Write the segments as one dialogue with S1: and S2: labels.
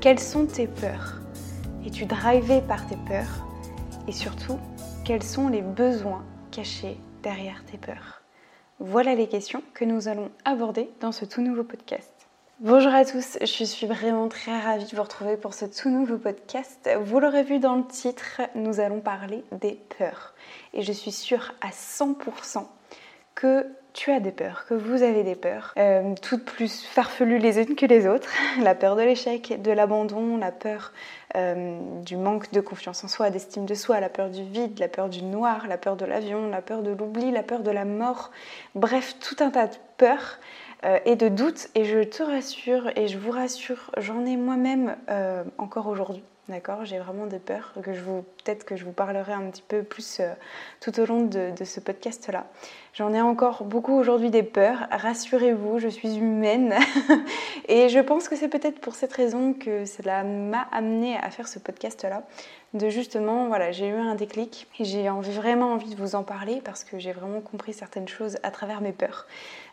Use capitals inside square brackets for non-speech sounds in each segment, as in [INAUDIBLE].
S1: Quelles sont tes peurs? Es-tu drivé par tes peurs? Et surtout, quels sont les besoins cachés derrière tes peurs? Voilà les questions que nous allons aborder dans ce tout nouveau podcast. Bonjour à tous, je suis vraiment très ravie de vous retrouver pour ce tout nouveau podcast. Vous l'aurez vu dans le titre, nous allons parler des peurs. Et je suis sûre à 100% que tu as des peurs, que vous avez des peurs, euh, toutes plus farfelues les unes que les autres. [LAUGHS] La peur de l'échec, de l'abandon, la peur euh, du manque de confiance en soi, d'estime de soi, la peur du vide, la peur du noir, la peur de l'avion, la peur de l'oubli, la peur de la mort. Bref, tout un tas de peurs euh, et de doutes. Et je te rassure et je vous rassure, j'en ai moi-même encore aujourd'hui. D'accord J'ai vraiment des peurs que je vous peut-être que je vous parlerai un petit peu plus tout au long de ce podcast-là. J'en ai encore beaucoup aujourd'hui des peurs. Rassurez-vous, je suis humaine. [LAUGHS] et je pense que c'est peut-être pour cette raison que cela m'a amené à faire ce podcast-là. De justement, voilà, j'ai eu un déclic et j'ai vraiment envie de vous en parler parce que j'ai vraiment compris certaines choses à travers mes peurs.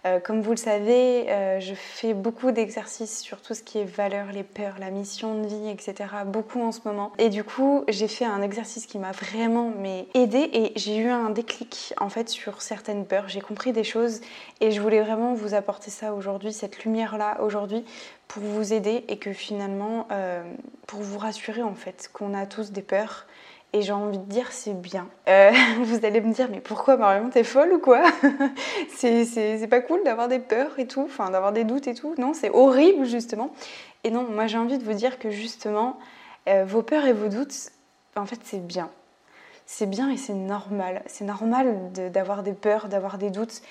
S1: Euh, comme vous le savez, euh, je fais beaucoup d'exercices sur tout ce qui est valeurs, les peurs, la mission de vie, etc. Beaucoup en ce moment. Et du coup, j'ai fait un exercice qui m'a vraiment aidé et j'ai eu un déclic en fait sur certaines peurs. J'ai compris des choses et je voulais vraiment vous apporter ça aujourd'hui, cette lumière-là aujourd'hui, pour vous aider et que finalement, euh, pour vous rassurer en fait qu'on a tous des peurs et j'ai envie de dire, c'est bien. Euh, [LAUGHS] vous allez me dire, mais pourquoi Marion, t'es folle ou quoi? [LAUGHS] C'est pas cool d'avoir des peurs et tout, enfin d'avoir des doutes et tout. Non, c'est horrible justement. Et non, moi j'ai envie de vous dire que justement, euh, vos peurs et vos doutes, en fait, c'est bien. C'est bien et c'est normal. C'est normal d'avoir des peurs, d'avoir des doutes,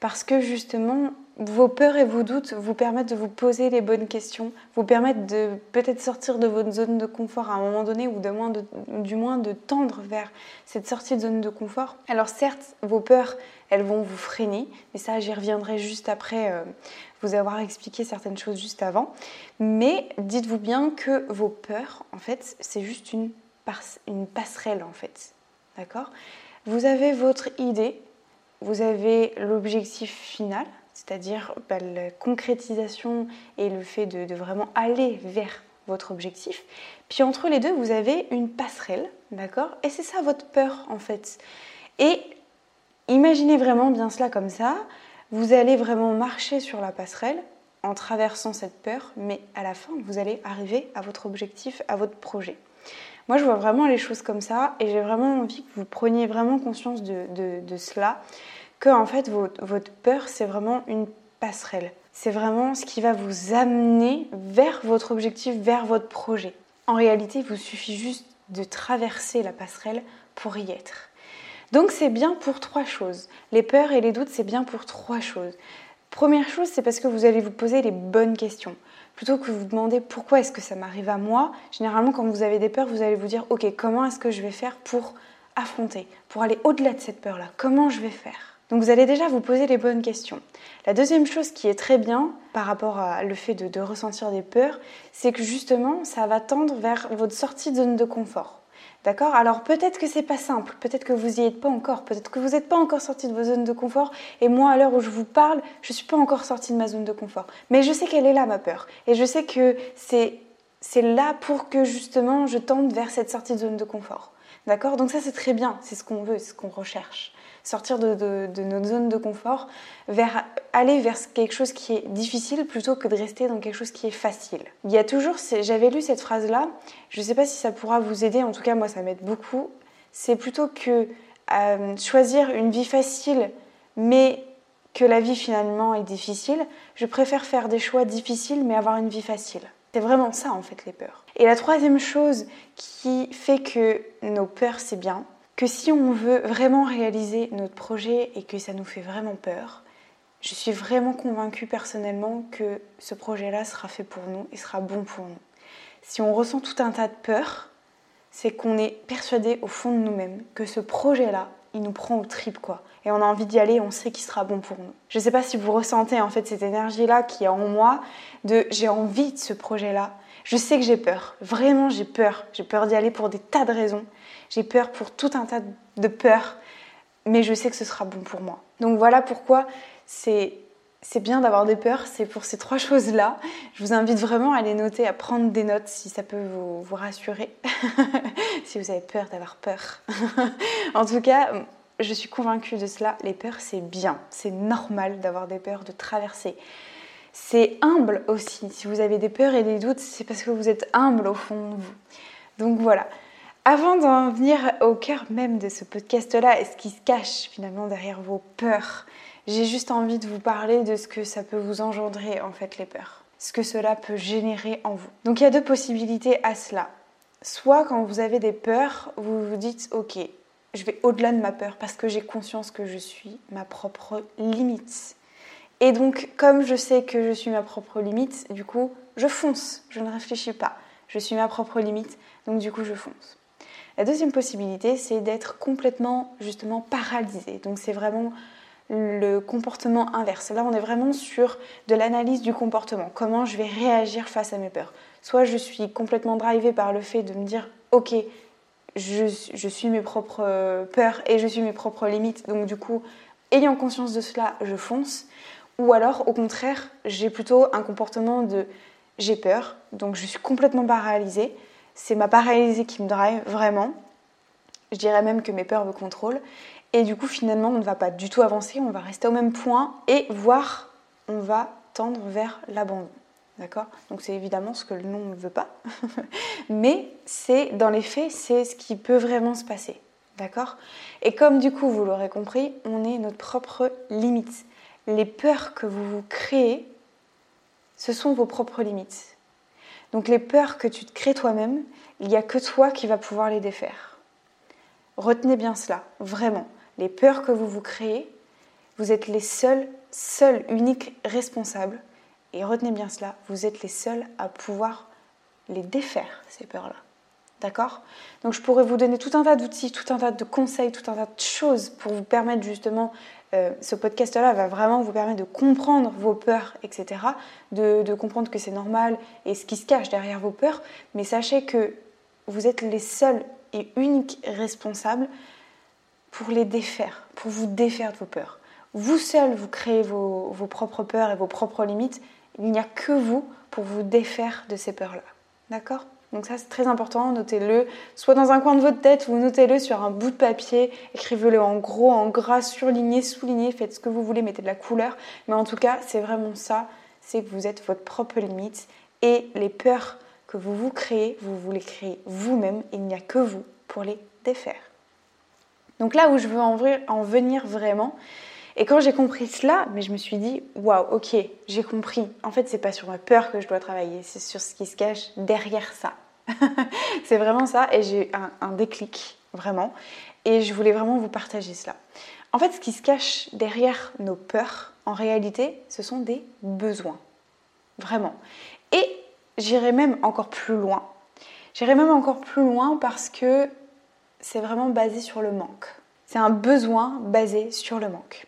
S1: parce que justement, vos peurs et vos doutes vous permettent de vous poser les bonnes questions, vous permettent de peut-être sortir de votre zone de confort à un moment donné ou du moins de tendre vers cette sortie de zone de confort. Alors certes, vos peurs, elles vont vous freiner, mais ça j'y reviendrai juste après euh, vous avoir expliqué certaines choses juste avant. Mais dites-vous bien que vos peurs, en fait, c'est juste une, une passerelle en fait. D'accord? Vous avez votre idée, vous avez l'objectif final, c'est-à-dire bah, la concrétisation et le fait de, vraiment aller vers votre objectif. Puis entre les deux, vous avez une passerelle, d'accord? Et c'est ça votre peur en fait. Et imaginez vraiment bien cela comme ça. Vous allez vraiment marcher sur la passerelle en traversant cette peur, mais à la fin, vous allez arriver à votre objectif, à votre projet. Moi, je vois vraiment les choses comme ça et j'ai vraiment envie que vous preniez vraiment conscience de, de cela que en fait votre, peur c'est vraiment une passerelle. C'est vraiment ce qui va vous amener vers votre objectif, vers votre projet. En réalité, il vous suffit juste de traverser la passerelle pour y être. Donc c'est bien pour trois choses. Les peurs et les doutes, c'est bien pour trois choses. Première chose, c'est parce que vous allez vous poser les bonnes questions. Plutôt que vous demander pourquoi est-ce que ça m'arrive à moi, généralement quand vous avez des peurs, vous allez vous dire ok, comment est-ce que je vais faire pour affronter, pour aller au-delà de cette peur-là? Comment je vais faire? Donc vous allez déjà vous poser les bonnes questions. La deuxième chose qui est très bien par rapport à le fait de, ressentir des peurs, c'est que justement ça va tendre vers votre sortie de zone de confort. D'accord? Alors peut-être que c'est pas simple, peut-être que vous y êtes pas encore, peut-être que vous n'êtes pas encore sorti de vos zones de confort, et moi à l'heure où je vous parle, je suis pas encore sortie de ma zone de confort. Mais je sais qu'elle est là ma peur, et je sais que c'est c'est là pour que justement je tende vers cette sortie de zone de confort. D'accord? Donc ça c'est très bien, c'est ce qu'on veut, c'est ce qu'on recherche sortir de, notre zone de confort, vers, aller vers quelque chose qui est difficile plutôt que de rester dans quelque chose qui est facile. Il y a toujours, j'avais lu cette phrase-là, je ne sais pas si ça pourra vous aider, en tout cas moi ça m'aide beaucoup, c'est plutôt que euh, choisir une vie facile, mais que la vie finalement est difficile, je préfère faire des choix difficiles mais avoir une vie facile. C'est vraiment ça en fait les peurs. Et la troisième chose qui fait que nos peurs c'est bien, que si on veut vraiment réaliser notre projet et que ça nous fait vraiment peur, je suis vraiment convaincue personnellement que ce projet-là sera fait pour nous et sera bon pour nous. Si on ressent tout un tas de peur, c'est qu'on est persuadé au fond de nous-mêmes que ce projet-là, il nous prend au trip quoi. Et on a envie d'y aller, on sait qu'il sera bon pour nous. Je ne sais pas si vous ressentez en fait cette énergie-là qui est en moi de j'ai envie de ce projet-là. Je sais que j'ai peur, vraiment j'ai peur. J'ai peur d'y aller pour des tas de raisons. J'ai peur pour tout un tas de peurs, mais je sais que ce sera bon pour moi. Donc voilà pourquoi c'est c'est bien d'avoir des peurs, c'est pour ces trois choses-là. Je vous invite vraiment à les noter, à prendre des notes si ça peut vous, vous rassurer, [LAUGHS] si vous avez peur d'avoir peur. [LAUGHS] en tout cas, je suis convaincue de cela, les peurs c'est bien, c'est normal d'avoir des peurs, de traverser. C'est humble aussi, si vous avez des peurs et des doutes, c'est parce que vous êtes humble au fond de vous. Donc voilà. Avant d'en venir au cœur même de ce podcast-là et ce qui se cache finalement derrière vos peurs, j'ai juste envie de vous parler de ce que ça peut vous engendrer en fait les peurs, ce que cela peut générer en vous. Donc il y a deux possibilités à cela. Soit quand vous avez des peurs, vous vous dites ok, je vais au-delà de ma peur parce que j'ai conscience que je suis ma propre limite. Et donc comme je sais que je suis ma propre limite, du coup je fonce, je ne réfléchis pas. Je suis ma propre limite, donc du coup je fonce. La deuxième possibilité, c'est d'être complètement justement paralysé. Donc c'est vraiment le comportement inverse. Là, on est vraiment sur de l'analyse du comportement. Comment je vais réagir face à mes peurs? Soit je suis complètement drivée par le fait de me dire, ok, je, suis mes propres euh, peurs et je suis mes propres limites. Donc du coup, ayant conscience de cela, je fonce. Ou alors, au contraire, j'ai plutôt un comportement de j'ai peur, donc je suis complètement paralysée. C'est ma paralysée qui me drive vraiment. Je dirais même que mes peurs me contrôlent. Et du coup, finalement, on ne va pas du tout avancer, on va rester au même point et voire on va tendre vers l'abandon. D'accord? Donc c'est évidemment ce que le nom ne veut pas. [LAUGHS] Mais c'est dans les faits, c'est ce qui peut vraiment se passer. D'accord? Et comme du coup, vous l'aurez compris, on est notre propre limite. Les peurs que vous vous créez, ce sont vos propres limites. Donc les peurs que tu te crées toi-même, il n'y a que toi qui va pouvoir les défaire. Retenez bien cela, vraiment les peurs que vous vous créez, vous êtes les seuls, seuls, uniques responsables. Et retenez bien cela, vous êtes les seuls à pouvoir les défaire, ces peurs-là. D'accord? Donc je pourrais vous donner tout un tas d'outils, tout un tas de conseils, tout un tas de choses pour vous permettre justement, euh, ce podcast-là va vraiment vous permettre de comprendre vos peurs, etc. De, de comprendre que c'est normal et ce qui se cache derrière vos peurs. Mais sachez que vous êtes les seuls et uniques responsables pour les défaire, pour vous défaire de vos peurs. Vous seul, vous créez vos, propres peurs et vos propres limites. Il n'y a que vous pour vous défaire de ces peurs-là. D'accord? Donc ça c'est très important, notez-le, soit dans un coin de votre tête ou notez-le sur un bout de papier, écrivez-le en gros, en gras, surligné, souligné, faites ce que vous voulez, mettez de la couleur, mais en tout cas c'est vraiment ça, c'est que vous êtes votre propre limite. Et les peurs que vous vous créez, vous vous les créez vous-même, il n'y a que vous pour les défaire. Donc là où je veux en, venir vraiment, et quand j'ai compris cela, mais je me suis dit, waouh, ok, j'ai compris. En fait, c'est pas sur ma peur que je dois travailler, c'est sur ce qui se cache derrière ça. [LAUGHS] c'est vraiment ça, et j'ai un, un déclic, vraiment. Et je voulais vraiment vous partager cela. En fait, ce qui se cache derrière nos peurs, en réalité, ce sont des besoins. Vraiment. Et j'irai même encore plus loin. J'irai même encore plus loin parce que c'est vraiment basé sur le manque. C'est un besoin basé sur le manque.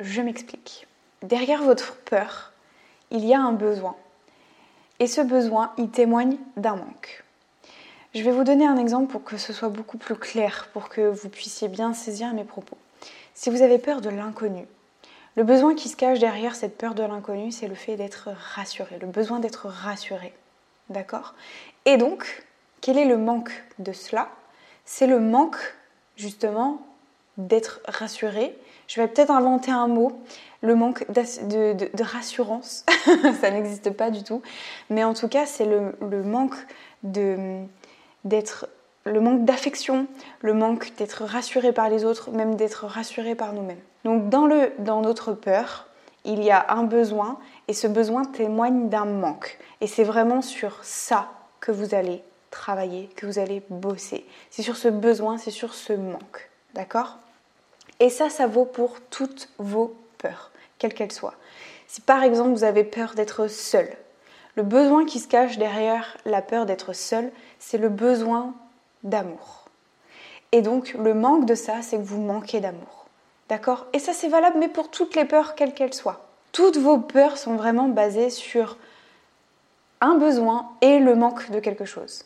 S1: Je m'explique. Derrière votre peur, il y a un besoin. Et ce besoin, il témoigne d'un manque. Je vais vous donner un exemple pour que ce soit beaucoup plus clair, pour que vous puissiez bien saisir mes propos. Si vous avez peur de l'inconnu, le besoin qui se cache derrière cette peur de l'inconnu, c'est le fait d'être rassuré, le besoin d'être rassuré. D'accord? Et donc, quel est le manque de cela? C'est le manque justement d'être rassuré. Je vais peut-être inventer un mot, le manque de, rassurance, [LAUGHS] ça n'existe pas du tout, mais en tout cas c'est le, manque d'être le manque d'affection, le manque d'être rassuré par les autres, même d'être rassuré par nous-mêmes. Donc dans, le, dans notre peur, il y a un besoin et ce besoin témoigne d'un manque. Et c'est vraiment sur ça que vous allez travailler, que vous allez bosser. C'est sur ce besoin, c'est sur ce manque. D'accord? Et ça, ça vaut pour toutes vos peurs. quelle qu'elle soit. Si par exemple vous avez peur d'être seul, le besoin qui se cache derrière la peur d'être seul, c'est le besoin d'amour. Et donc le manque de ça, c'est que vous manquez d'amour. D'accord? Et ça c'est valable mais pour toutes les peurs, quelles qu'elles soient. Toutes vos peurs sont vraiment basées sur un besoin et le manque de quelque chose.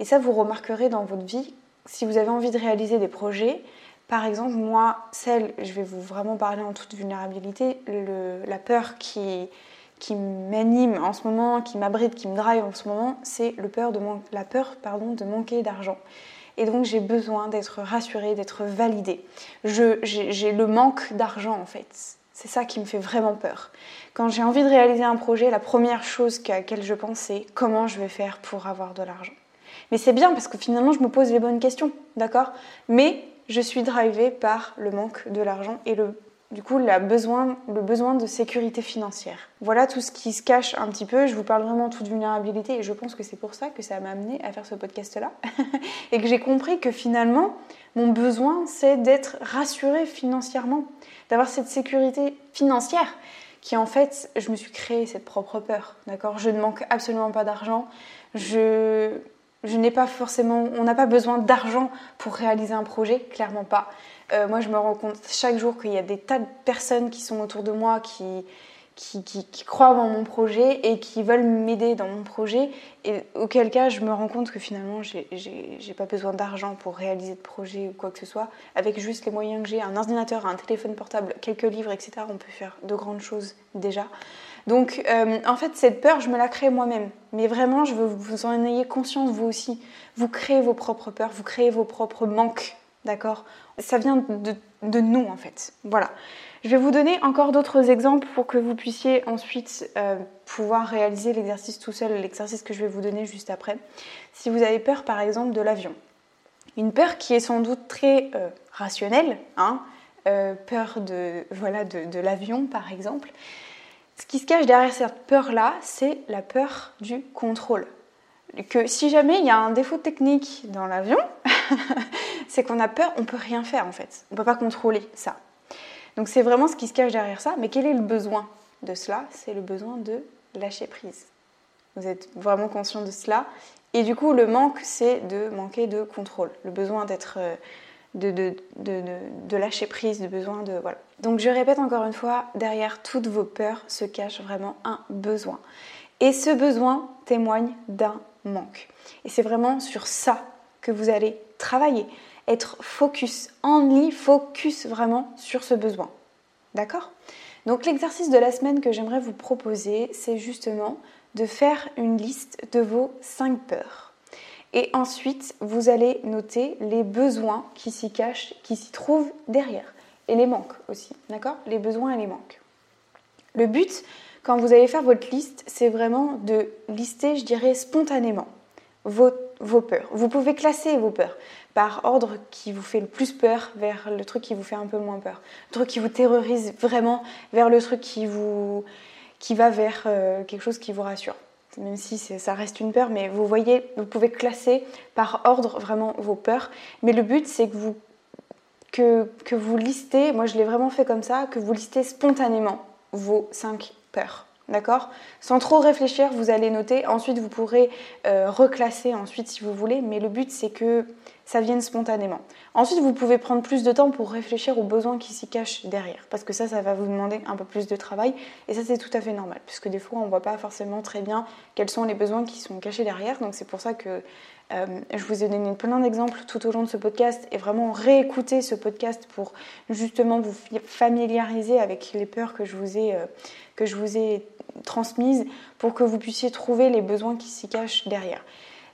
S1: Et ça, vous remarquerez dans votre vie, si vous avez envie de réaliser des projets, par exemple, moi, celle, je vais vous vraiment parler en toute vulnérabilité, la peur qui, qui m'anime en ce moment, qui m'abrite, qui me drive en ce moment, c'est la peur pardon, de manquer d'argent. Et donc j'ai besoin d'être rassurée, d'être validée. J'ai le manque d'argent en fait. C'est ça qui me fait vraiment peur. Quand j'ai envie de réaliser un projet, la première chose à laquelle je pense, c'est comment je vais faire pour avoir de l'argent. Mais c'est bien parce que finalement, je me pose les bonnes questions, d'accord? Mais je suis drivée par le manque de l'argent et le, du coup besoin, le besoin de sécurité financière. Voilà tout ce qui se cache un petit peu. Je vous parle vraiment toute vulnérabilité et je pense que c'est pour ça que ça m'a amené à faire ce podcast-là [LAUGHS] et que j'ai compris que finalement, mon besoin, c'est d'être rassurée financièrement, d'avoir cette sécurité financière qui en fait, je me suis créé cette propre peur, d'accord? Je ne manque absolument pas d'argent, je, je n'ai pas forcément, on n'a pas besoin d'argent pour réaliser un projet, clairement pas. Euh, moi, je me rends compte chaque jour qu'il y a des tas de personnes qui sont autour de moi qui, qui, croient dans mon projet et qui veulent m'aider dans mon projet. Et auquel cas, je me rends compte que finalement, j'ai pas besoin d'argent pour réaliser de projet ou quoi que ce soit. Avec juste les moyens que j'ai, un ordinateur, un téléphone portable, quelques livres, etc., on peut faire de grandes choses déjà. Donc, euh, en fait, cette peur, je me la crée moi-même. Mais vraiment, je veux que vous en ayez conscience, vous aussi. Vous créez vos propres peurs, vous créez vos propres manques, d'accord? Ça vient de, nous, en fait. Voilà. Je vais vous donner encore d'autres exemples pour que vous puissiez ensuite euh, pouvoir réaliser l'exercice tout seul, l'exercice que je vais vous donner juste après. Si vous avez peur par exemple de l'avion, une peur qui est sans doute très euh, rationnelle, hein, peur de, voilà, de, l'avion par exemple, ce qui se cache derrière cette peur-là, c'est la peur du contrôle. Que si jamais il y a un défaut technique dans l'avion, [LAUGHS] c'est qu'on a peur, on peut rien faire en fait. On ne peut pas contrôler ça. Donc c'est vraiment ce qui se cache derrière ça. Mais quel est le besoin de cela? C'est le besoin de lâcher prise. Vous êtes vraiment conscient de cela. Et du coup, le manque, c'est de manquer de contrôle. Le besoin d'être... De, lâcher prise, de besoin de... Voilà. Donc je répète encore une fois, derrière toutes vos peurs se cache vraiment un besoin. Et ce besoin témoigne d'un manque. Et c'est vraiment sur ça que vous allez travailler être focus, en focus vraiment sur ce besoin. D'accord? Donc l'exercice de la semaine que j'aimerais vous proposer, c'est justement de faire une liste de vos 5 peurs. Et ensuite, vous allez noter les besoins qui s'y cachent, qui s'y trouvent derrière. Et les manques aussi, d'accord? Les besoins et les manques. Le but, quand vous allez faire votre liste, c'est vraiment de lister, je dirais, spontanément vos, vos peurs. Vous pouvez classer vos peurs par ordre qui vous fait le plus peur vers le truc qui vous fait un peu moins peur. Le truc qui vous terrorise vraiment vers le truc qui, vous, qui va vers euh, quelque chose qui vous rassure. Même si ça reste une peur, mais vous voyez, vous pouvez classer par ordre vraiment vos peurs. Mais le but, c'est que vous, que, vous listez, moi je l'ai vraiment fait comme ça, que vous listez spontanément vos cinq peurs. D'accord? Sans trop réfléchir, vous allez noter. Ensuite, vous pourrez euh, reclasser ensuite si vous voulez. Mais le but, c'est que ça vienne spontanément. Ensuite, vous pouvez prendre plus de temps pour réfléchir aux besoins qui s'y cachent derrière. Parce que ça, ça va vous demander un peu plus de travail. Et ça, c'est tout à fait normal. Puisque des fois, on ne voit pas forcément très bien quels sont les besoins qui sont cachés derrière. Donc, c'est pour ça que euh, je vous ai donné plein d'exemples tout au long de ce podcast. Et vraiment réécouter ce podcast pour justement vous familiariser avec les peurs que je vous ai, euh, que je vous ai transmise pour que vous puissiez trouver les besoins qui s'y cachent derrière.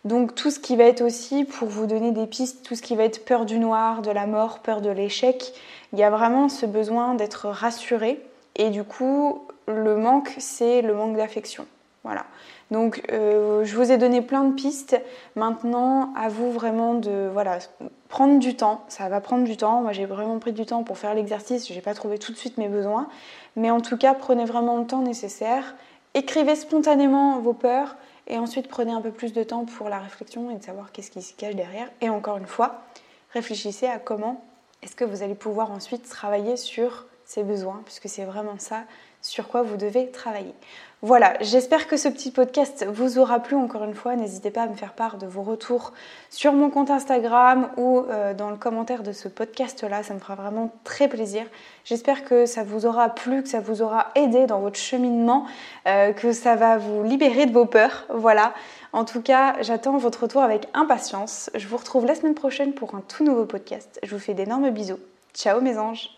S1: Donc tout ce qui va être aussi, pour vous donner des pistes, tout ce qui va être peur du noir, de la mort, peur de l'échec, il y a vraiment ce besoin d'être rassuré. Et du coup, le manque, c'est le manque d'affection. Voilà. Donc euh, je vous ai donné plein de pistes. Maintenant, à vous vraiment de voilà, prendre du temps. Ça va prendre du temps. Moi, j'ai vraiment pris du temps pour faire l'exercice. Je n'ai pas trouvé tout de suite mes besoins. Mais en tout cas, prenez vraiment le temps nécessaire. Écrivez spontanément vos peurs et ensuite prenez un peu plus de temps pour la réflexion et de savoir qu'est-ce qui se cache derrière. Et encore une fois, réfléchissez à comment est-ce que vous allez pouvoir ensuite travailler sur ces besoins, puisque c'est vraiment ça sur quoi vous devez travailler. Voilà, j'espère que ce petit podcast vous aura plu encore une fois. N'hésitez pas à me faire part de vos retours sur mon compte Instagram ou euh, dans le commentaire de ce podcast-là. Ça me fera vraiment très plaisir. J'espère que ça vous aura plu, que ça vous aura aidé dans votre cheminement, euh, que ça va vous libérer de vos peurs. Voilà. En tout cas, j'attends votre retour avec impatience. Je vous retrouve la semaine prochaine pour un tout nouveau podcast. Je vous fais d'énormes bisous. Ciao mes anges